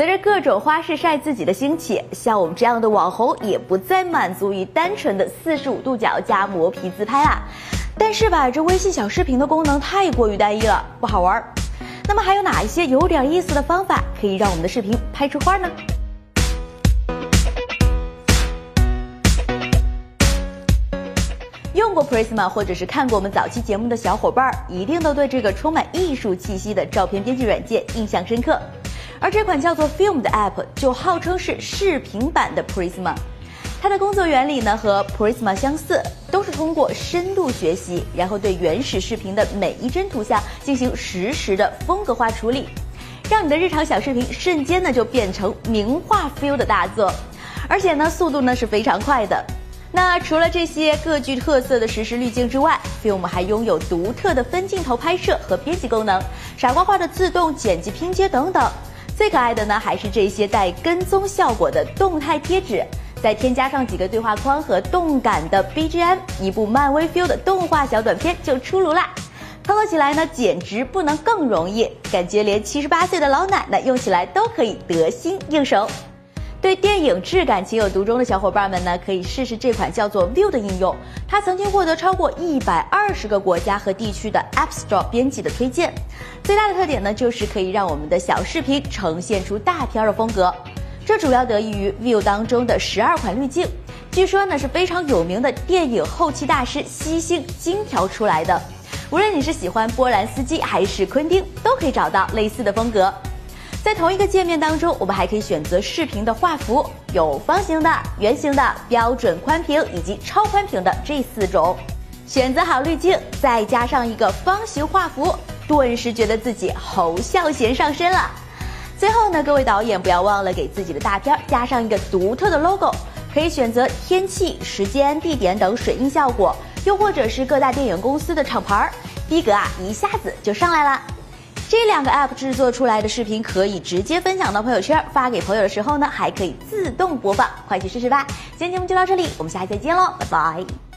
随着各种花式晒自己的兴起，像我们这样的网红也不再满足于单纯的四十五度角加磨皮自拍啦。但是吧，这微信小视频的功能太过于单一了，不好玩。那么还有哪一些有点意思的方法可以让我们的视频拍出花呢？用过 Prisma 或者是看过我们早期节目的小伙伴，一定都对这个充满艺术气息的照片编辑软件印象深刻。而这款叫做 Film 的 App 就号称是视频版的 Prisma，它的工作原理呢和 Prisma 相似，都是通过深度学习，然后对原始视频的每一帧图像进行实时的风格化处理，让你的日常小视频瞬间呢就变成名画 feel 的大作，而且呢速度呢是非常快的。那除了这些各具特色的实时滤镜之外，Film 还拥有独特的分镜头拍摄和编辑功能，傻瓜化的自动剪辑拼接等等。最可爱的呢，还是这些带跟踪效果的动态贴纸，再添加上几个对话框和动感的 BGM，一部漫威 feel 的动画小短片就出炉啦！操作起来呢，简直不能更容易，感觉连七十八岁的老奶奶用起来都可以得心应手。对电影质感情有独钟的小伙伴们呢，可以试试这款叫做 View 的应用。它曾经获得超过一百二十个国家和地区的 App Store 编辑的推荐。最大的特点呢，就是可以让我们的小视频呈现出大片的风格。这主要得益于 View 当中的十二款滤镜，据说呢是非常有名的电影后期大师西星精调出来的。无论你是喜欢波兰斯基还是昆汀，都可以找到类似的风格。在同一个界面当中，我们还可以选择视频的画幅，有方形的、圆形的、标准宽屏以及超宽屏的这四种。选择好滤镜，再加上一个方形画幅，顿时觉得自己侯孝贤上身了。最后呢，各位导演不要忘了给自己的大片加上一个独特的 logo，可以选择天气、时间、地点等水印效果，又或者是各大电影公司的厂牌，逼格啊一下子就上来了。这两个 App 制作出来的视频可以直接分享到朋友圈，发给朋友的时候呢，还可以自动播放，快去试试吧！今天节目就到这里，我们下期再见喽，拜拜。